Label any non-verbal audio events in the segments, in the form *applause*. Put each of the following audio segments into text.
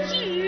you.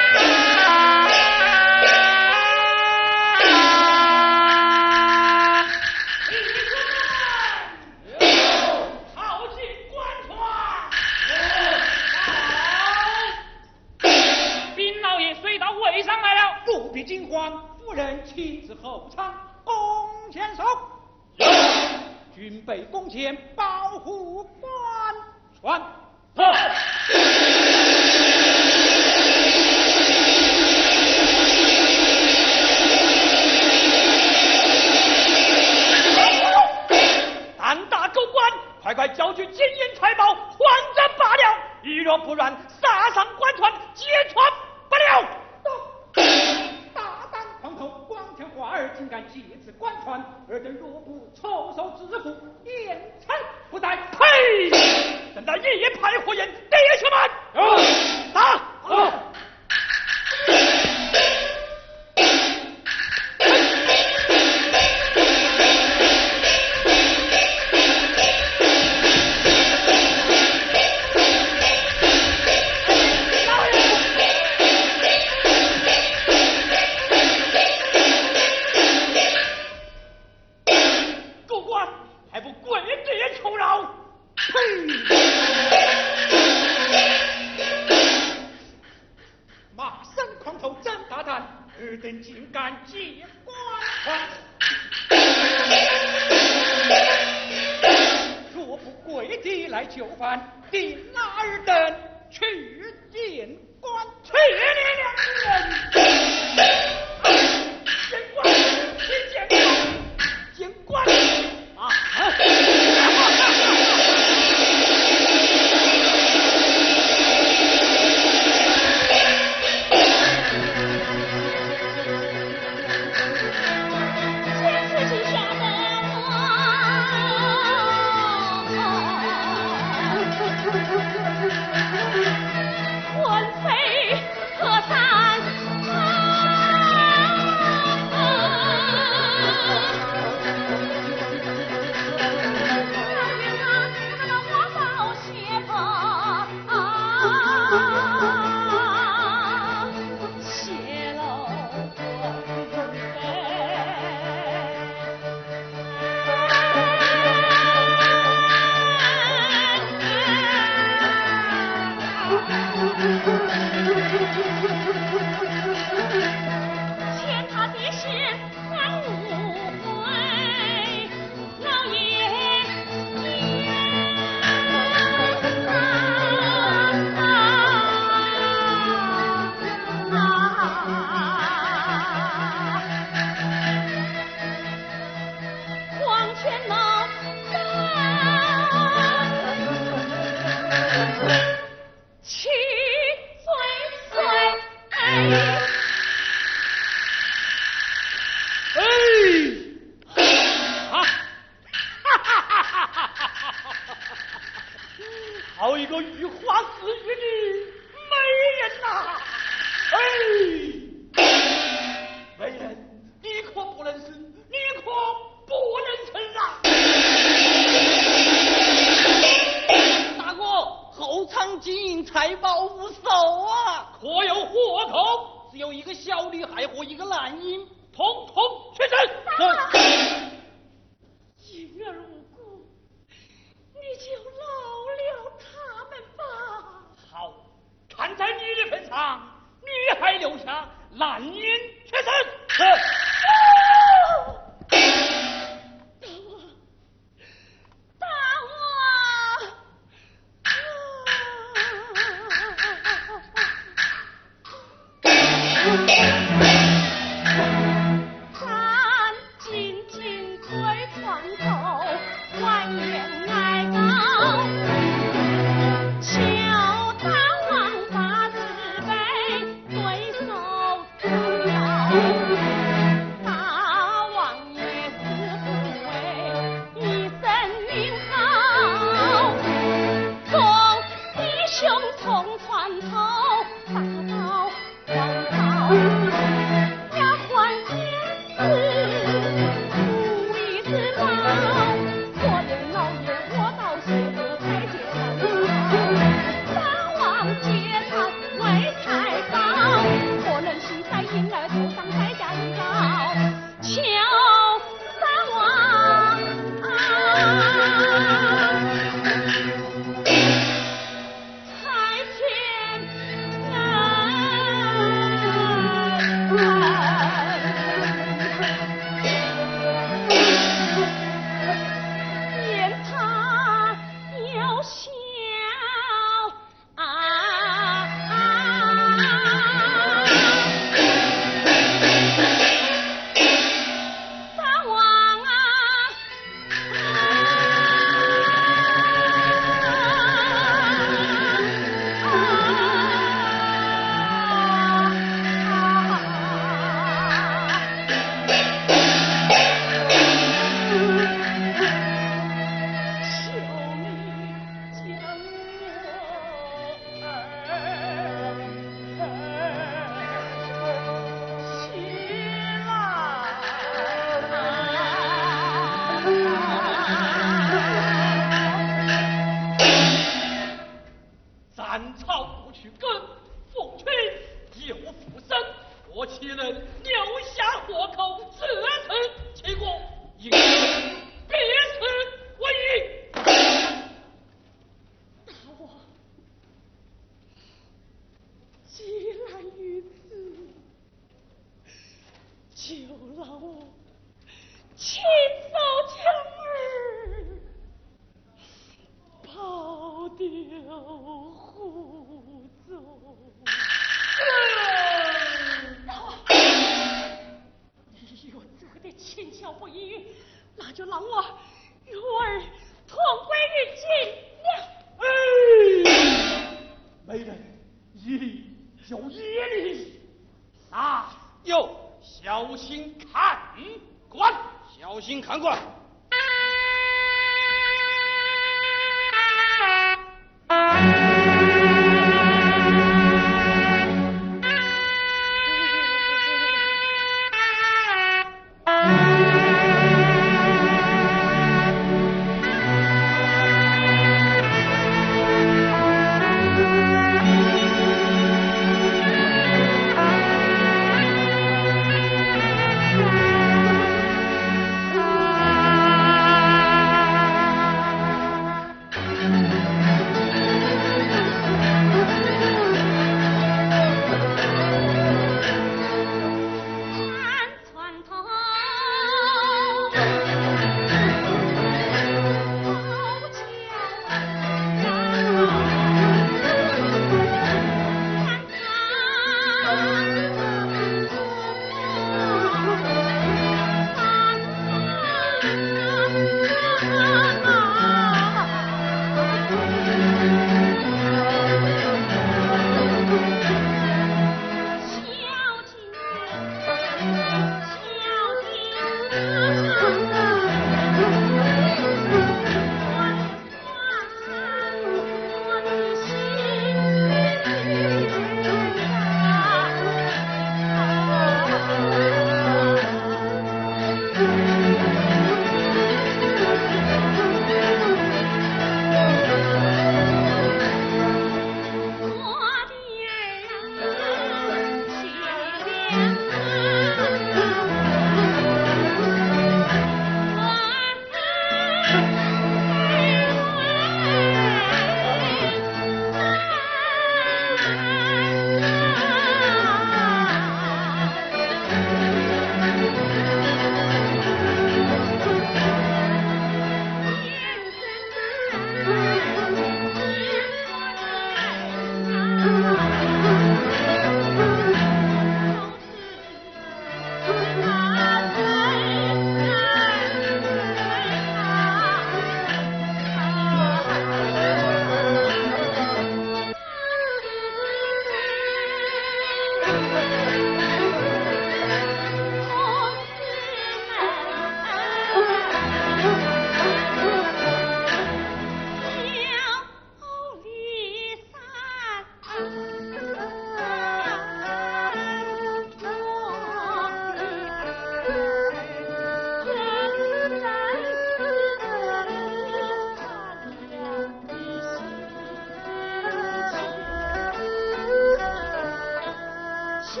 七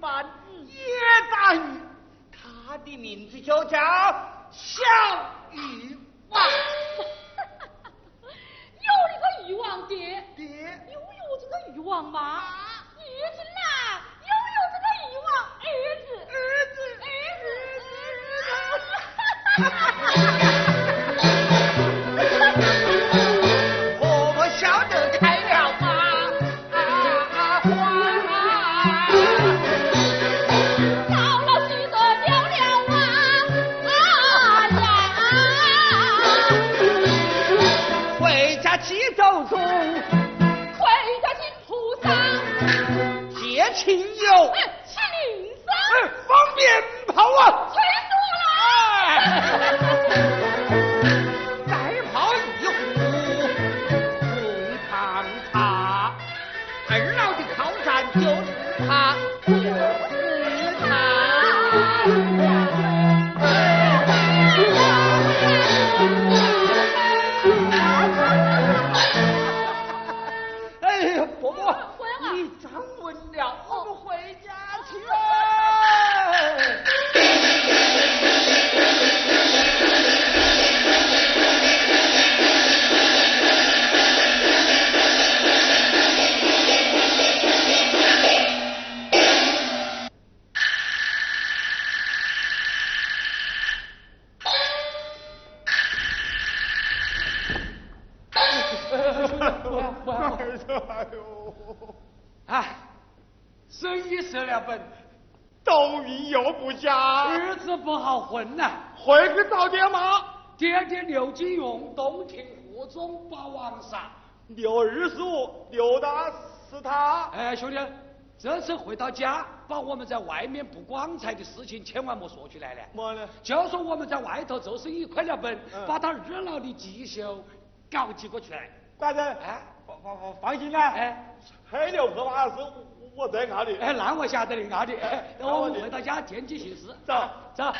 半也大雨，他的名字就叫小鱼王。有那个鱼王爹，爹有有这个鱼王妈，儿子呐，有有这个鱼王儿子，儿子儿子儿子。儿子儿子儿子洞庭湖中把王杀。刘二叔，刘大是他。哎，兄弟，这次回到家，把我们在外面不光彩的事情千万莫说出来了。么呢？就说我们在外头做生意亏了本，把他二老的积蓄搞几个出来。官人，哎，放放放放心啦。哎，黑牛河马是我在熬的。哎，那我晓得的，熬的。等我们回到家，见机行事。走走。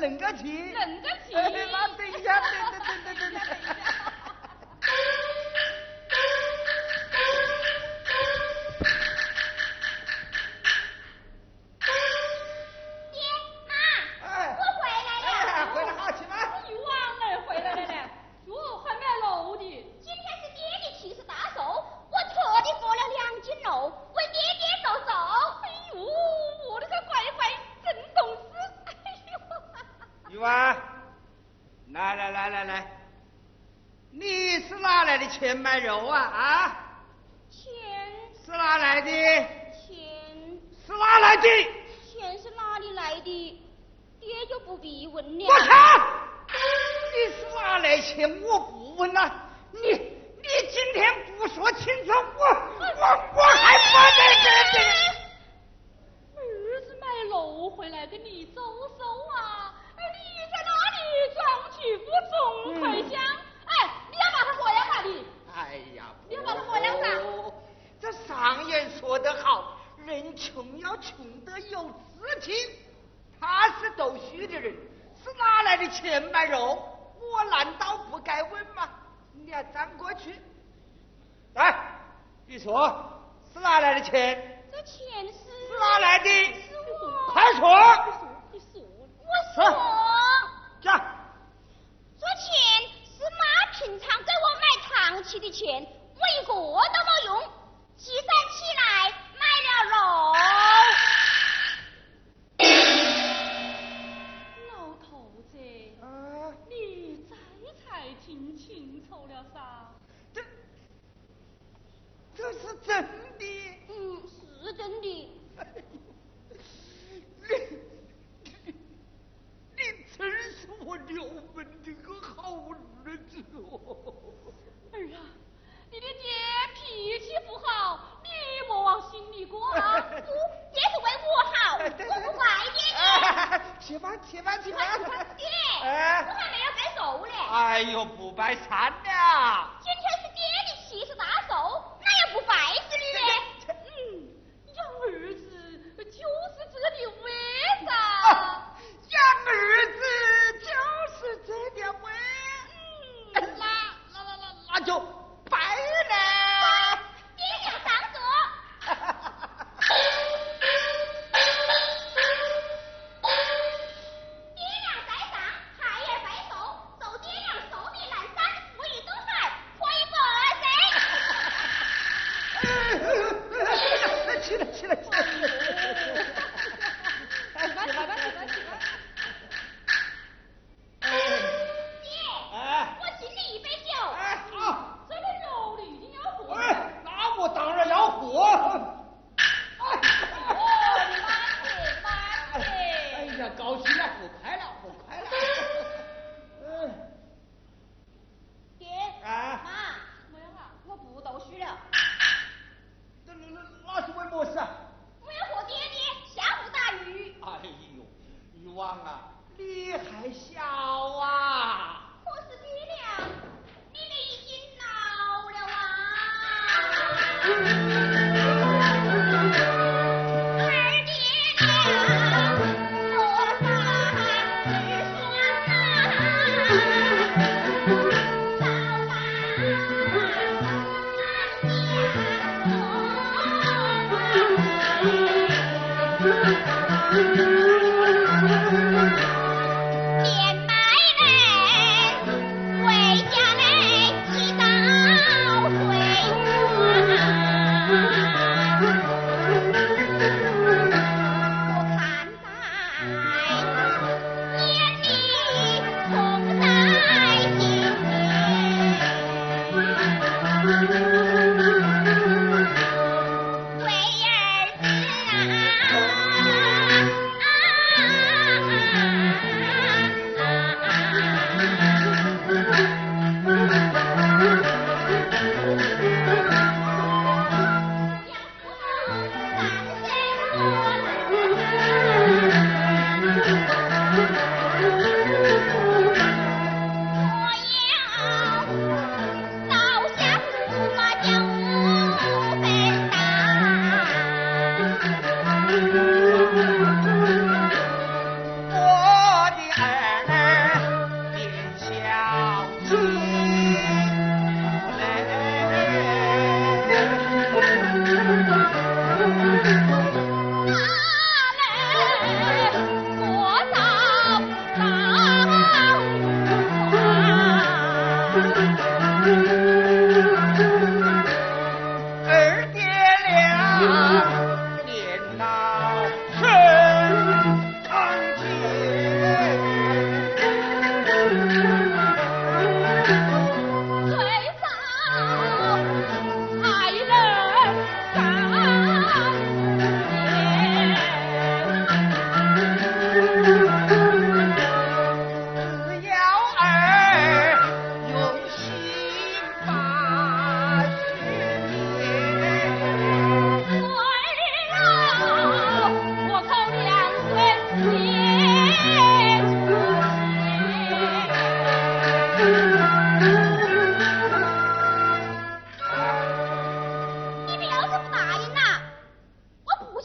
冷个起，冷个起，那等一下，等等等等等。子哦。儿呀，你的爹脾气不好，你莫往心里过啊。*laughs* 不，爹是为我好，*laughs* 我不怪爹。哎、吃饭，吃饭，吃饭。爹，哎、我还没有摆走呢。哎呦，不摆餐了。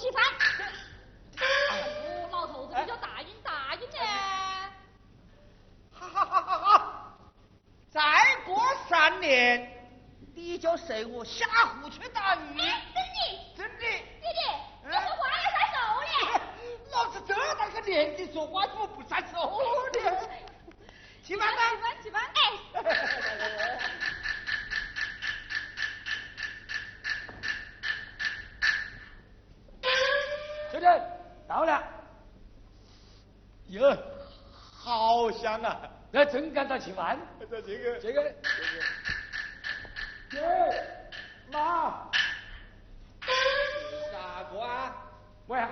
吃饭。老头子，叫呢？好好好好，再过三年，你谁我下湖去打鱼？真的，真的。弟弟，你说话。老子这大个年纪说话怎么不算数呢？起饭吧，起饭起饭。哎。*laughs* 好香啊！那真赶到吃饭。这这个，这个，这个。妈。啥个啊？喂，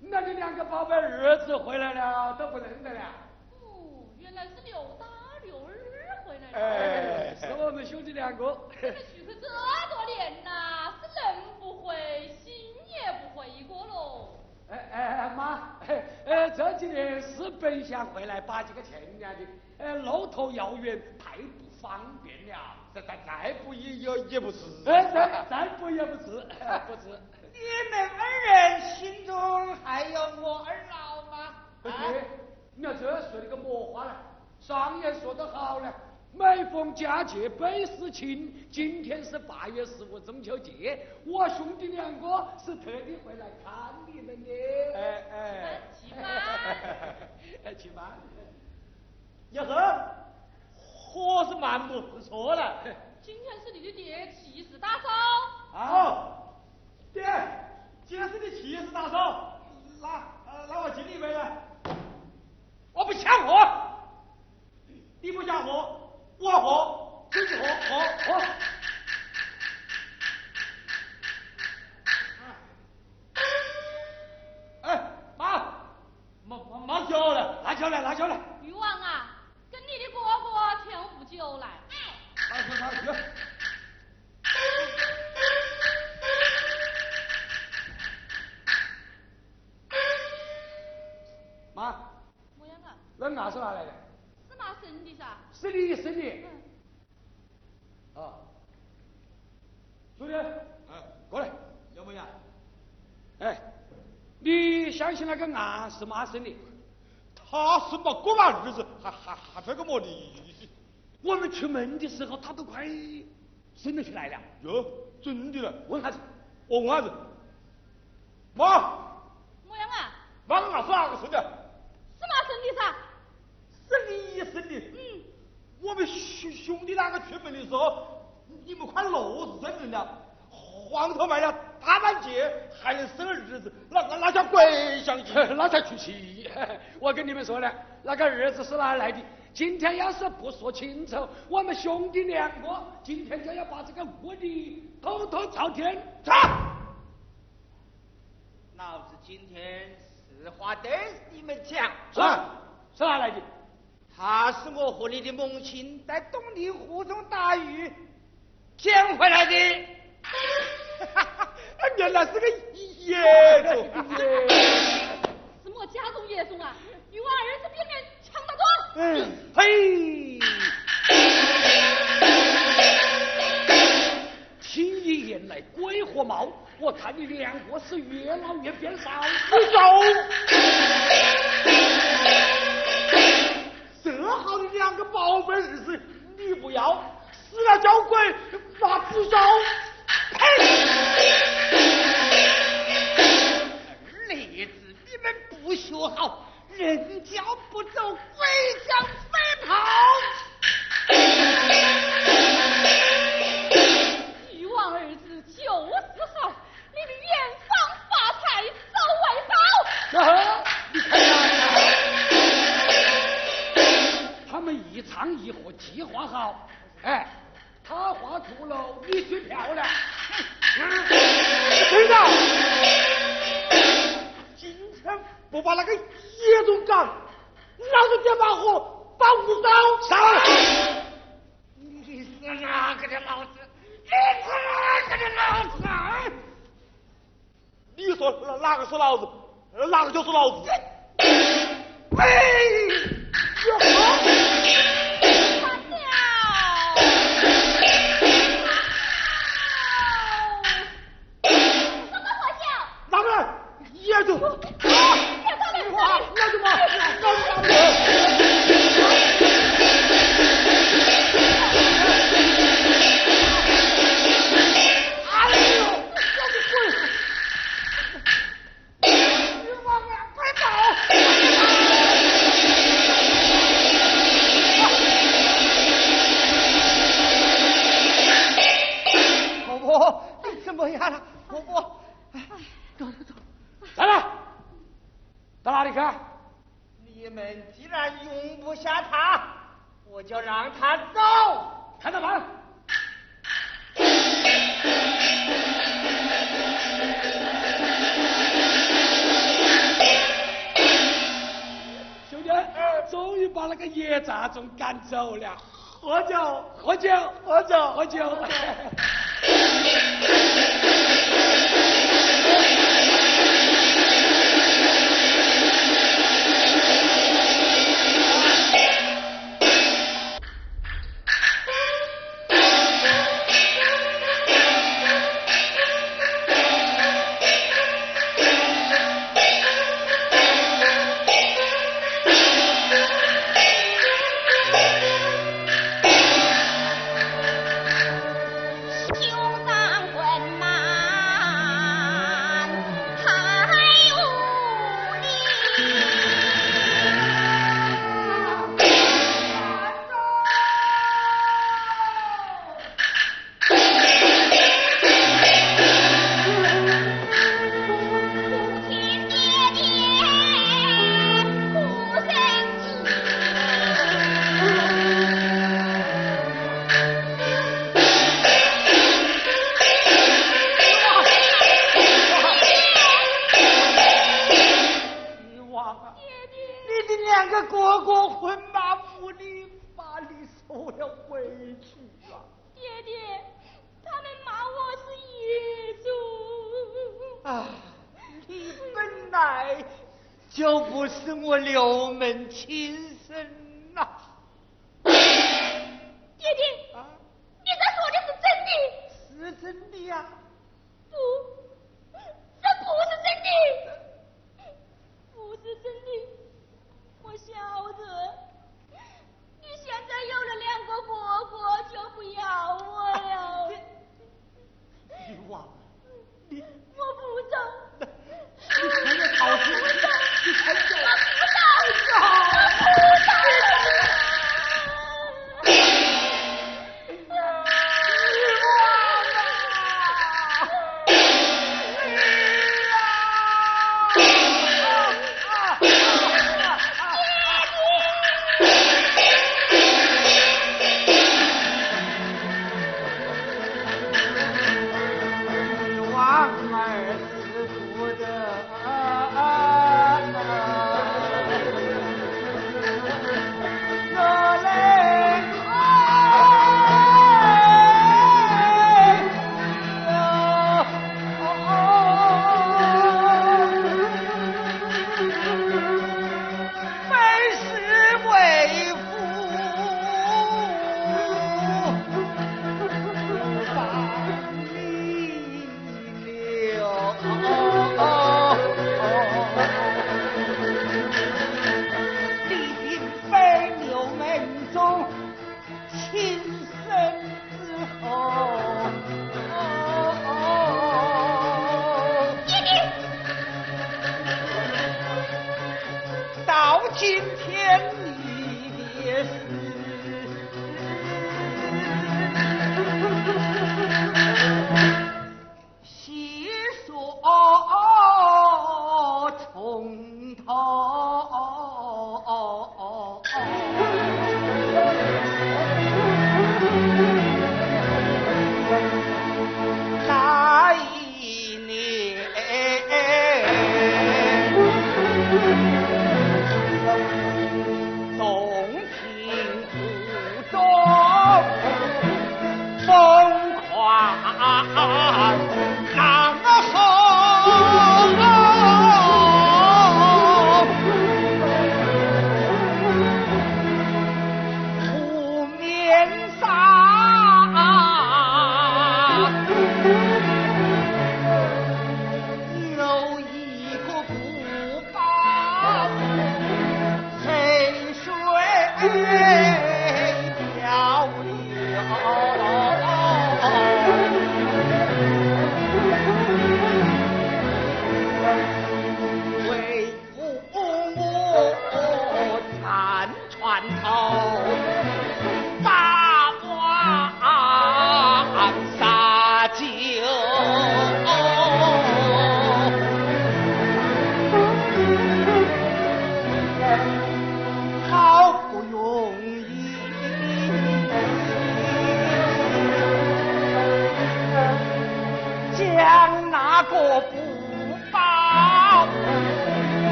那你两个宝贝儿子回来了，都不认得了。哦，原来是刘大刘二回来了。哎，是我们兄弟两个。你们去去这多年呐，是人不回，心也不回一个喽。哎哎妈，哎这几年是本想回来把几个亲娘的，哎路途遥远，太不方便了。再再再不也也也不是。哎再再不也不是，不是。*laughs* 你们二人心中还有我二老吗？不对，你要这说的个么话呢？上爷说得好呢。每逢佳节倍思亲，今天是八月十五中秋节，我兄弟两个是特地回来看你们的。哎哎，去吧，哎去吧。呀呵，伙 *laughs* 是蛮不错了。今天是你的爹七十大寿。啊，爹，今天是你七十大寿，那那我敬你一杯来。我不想喝，你不想喝？我喝，自己喝，喝喝。哎，妈，妈妈妈酒了，拿酒来，拿酒来。玉王啊，跟你的哥哥跳壶酒来。来，喝上去。妈。我养啊？那牙是哪来的？生的噻，是你生的。啊，兄弟，哎，过来，要不要？哎，你相信那个案是妈生的？他是嘛过完日子，还还还这个么的？我们出门的时候，他都快生得出来了。哟，真的了？问下子，我问下子，妈，么样啊？妈个伢是哪个生的？是你生的。嗯，我们兄兄弟两个出门的时候，你们快六十岁人了，黄头卖了大半截，还能生儿子，那那那叫鬼相信？那才出奇！*laughs* 我跟你们说呢，那个儿子是哪来的？今天要是不说清楚，我们兄弟两个今天就要把这个屋里偷偷朝天砸。老子今天实话对你们讲，是是哪来的？他是我和你的母亲在东陵湖中打鱼捡回来的，哈 *laughs* 哈原来是个野种，什么家中野种啊？与我儿子变面抢得多。嗯，嘿，听你言来鬼火冒，我看你两个是越老越变少，你这。好的两个宝贝儿子，你不要，死了交鬼发不烧。儿子，你们不学好，人教不走，鬼将飞跑。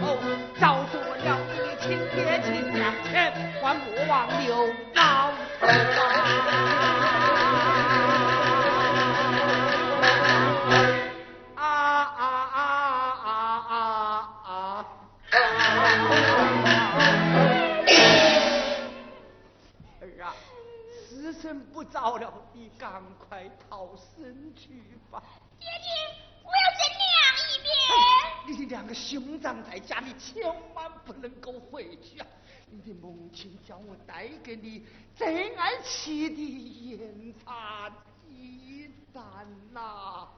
Oh. 带给你最爱吃的盐茶鸡蛋呐。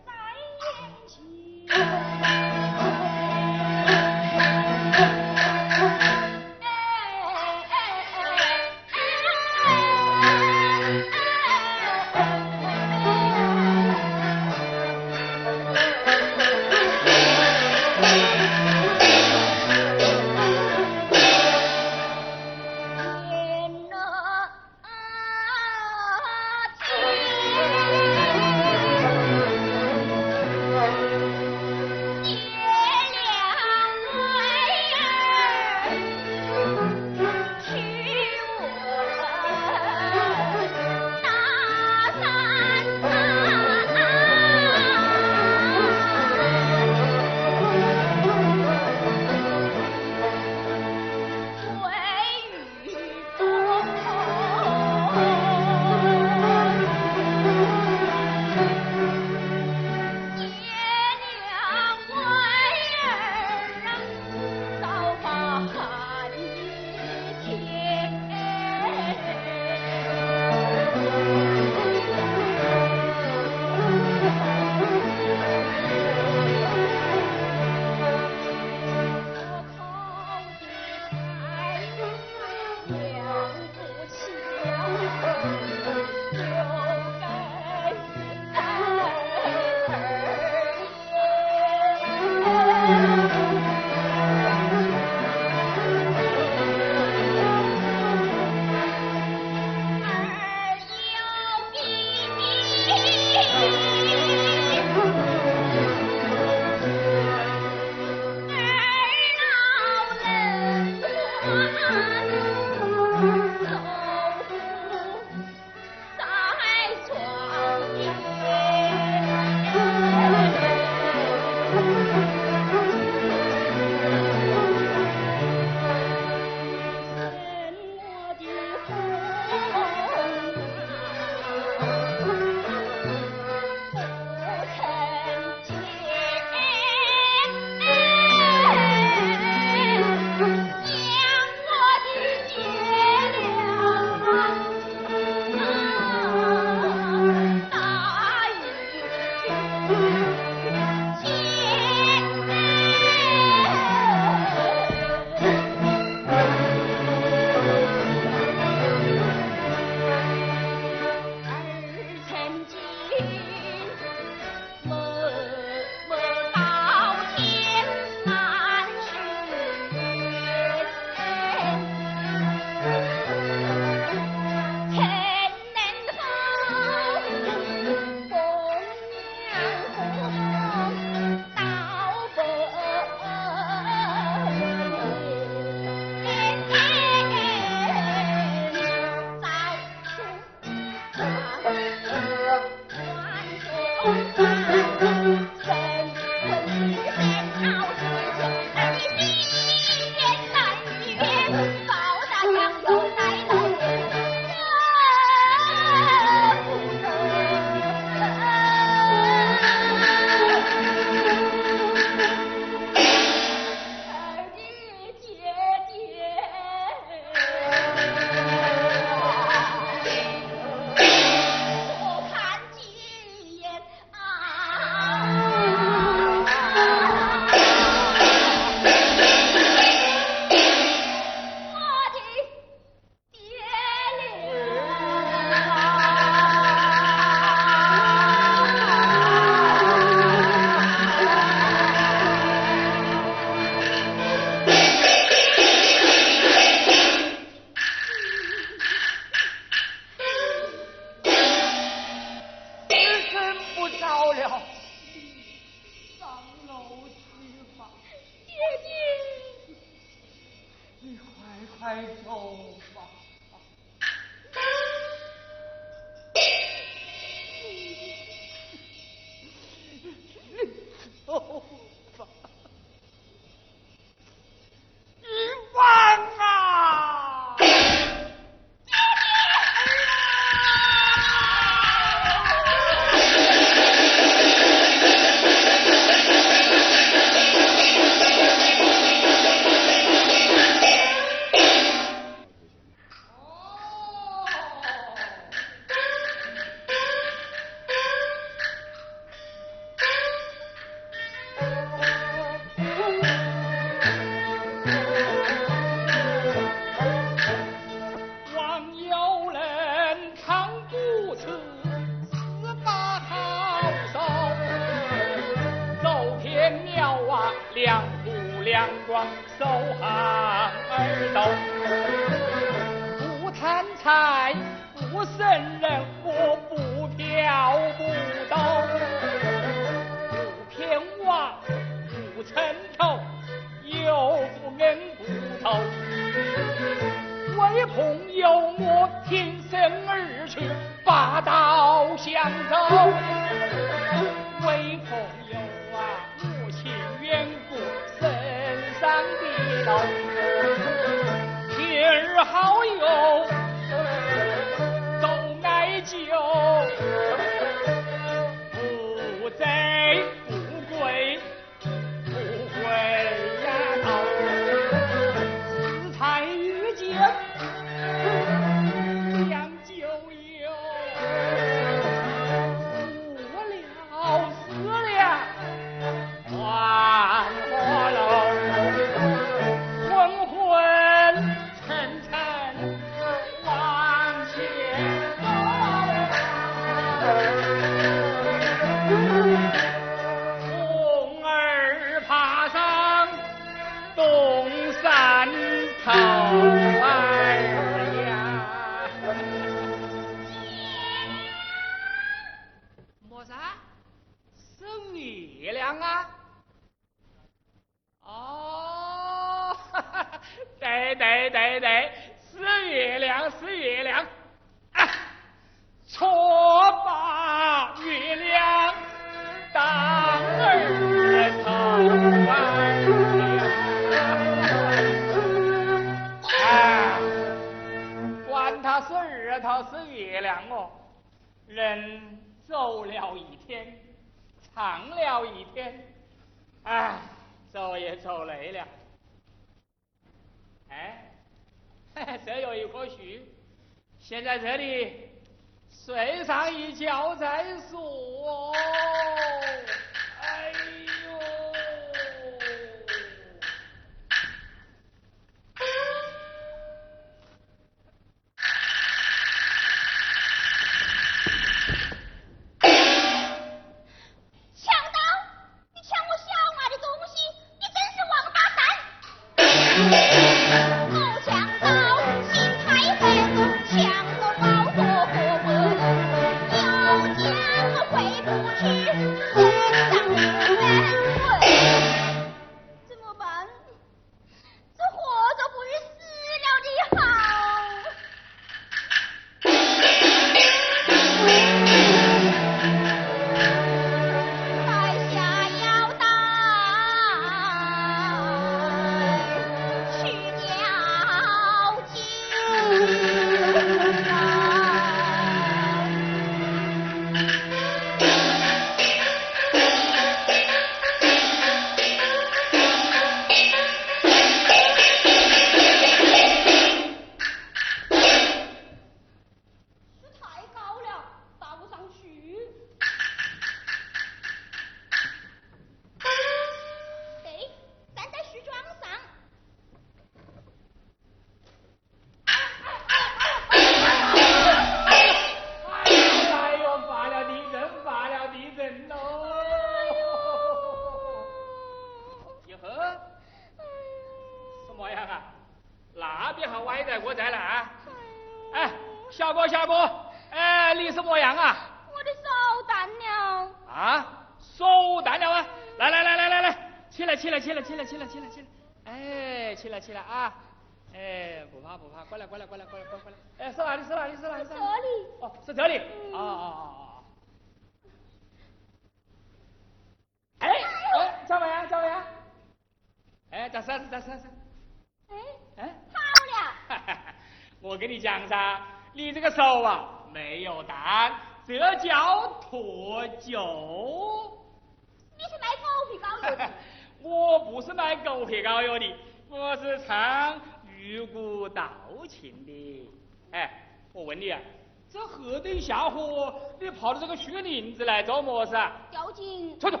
问你啊，这河等下火，你跑到这个树林子来做么事啊？吊井。错错，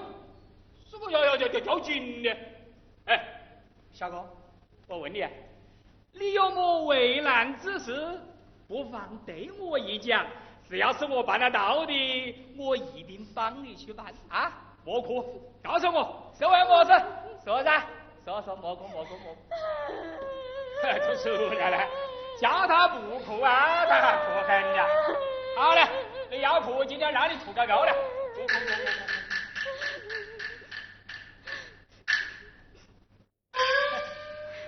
什么要要要要吊井的？哎，小哥，我问你啊，你有么为难之事，不妨对我一讲，只要是我办得到的，我一定帮你去办啊！莫哭，告诉我是为么事？*laughs* 说噻，说说莫哭莫哭莫哭。*laughs* 就出来了，叫他不哭啊，他还哭狠了。好嘞，你要哭，今天让你哭个够了。哭哭哭哭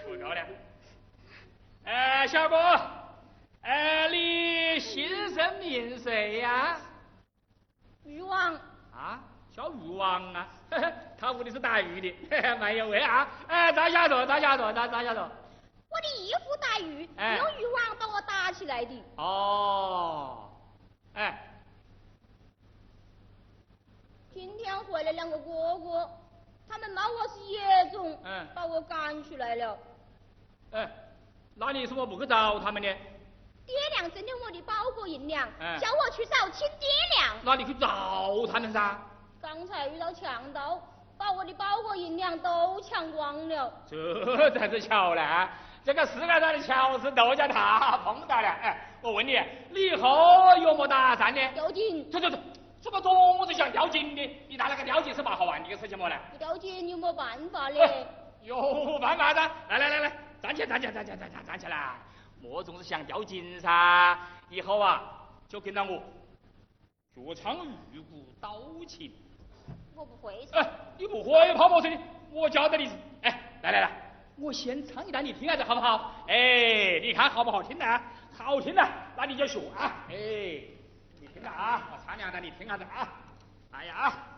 哭。哭够了。哎，小哥，哎，你姓甚名谁呀？渔王。啊，叫渔王啊？他屋里是打鱼的，蛮有味啊！哎，站下坐，站下坐，站站下坐。我的衣服打鱼，用渔网把我打起来的。哦，哎，今天回来两个哥哥，他们骂我是野种，嗯，把我赶出来了。哎，那你怎么不去找他们呢？爹娘挣的我的包裹银两，嗯，叫我去找亲爹娘。那你去找他们噻。刚才遇到强盗，把我的包裹银两都抢光了。这才是巧呢。这个世界上的巧事都叫他碰到了。哎，我问你，你以后有么打算呢？吊井。走走走，怎么总是想吊井的？你拿那个吊井是蛮好玩的一个事情么呢？吊井有么办法呢？*laughs* 有办法噻。来来来来，站起来站起来站起来站起站起来。莫总是想吊井噻。以后啊，就跟着我，学唱玉骨刀琴。我不会。哎，你不会跑么事的？我教得你。哎，来来来，我先唱一段你听下子好不好？哎，你看好不好听呢？好听呢，那你就学啊。哎，你听着啊，我唱两段你听下子啊。哎呀啊。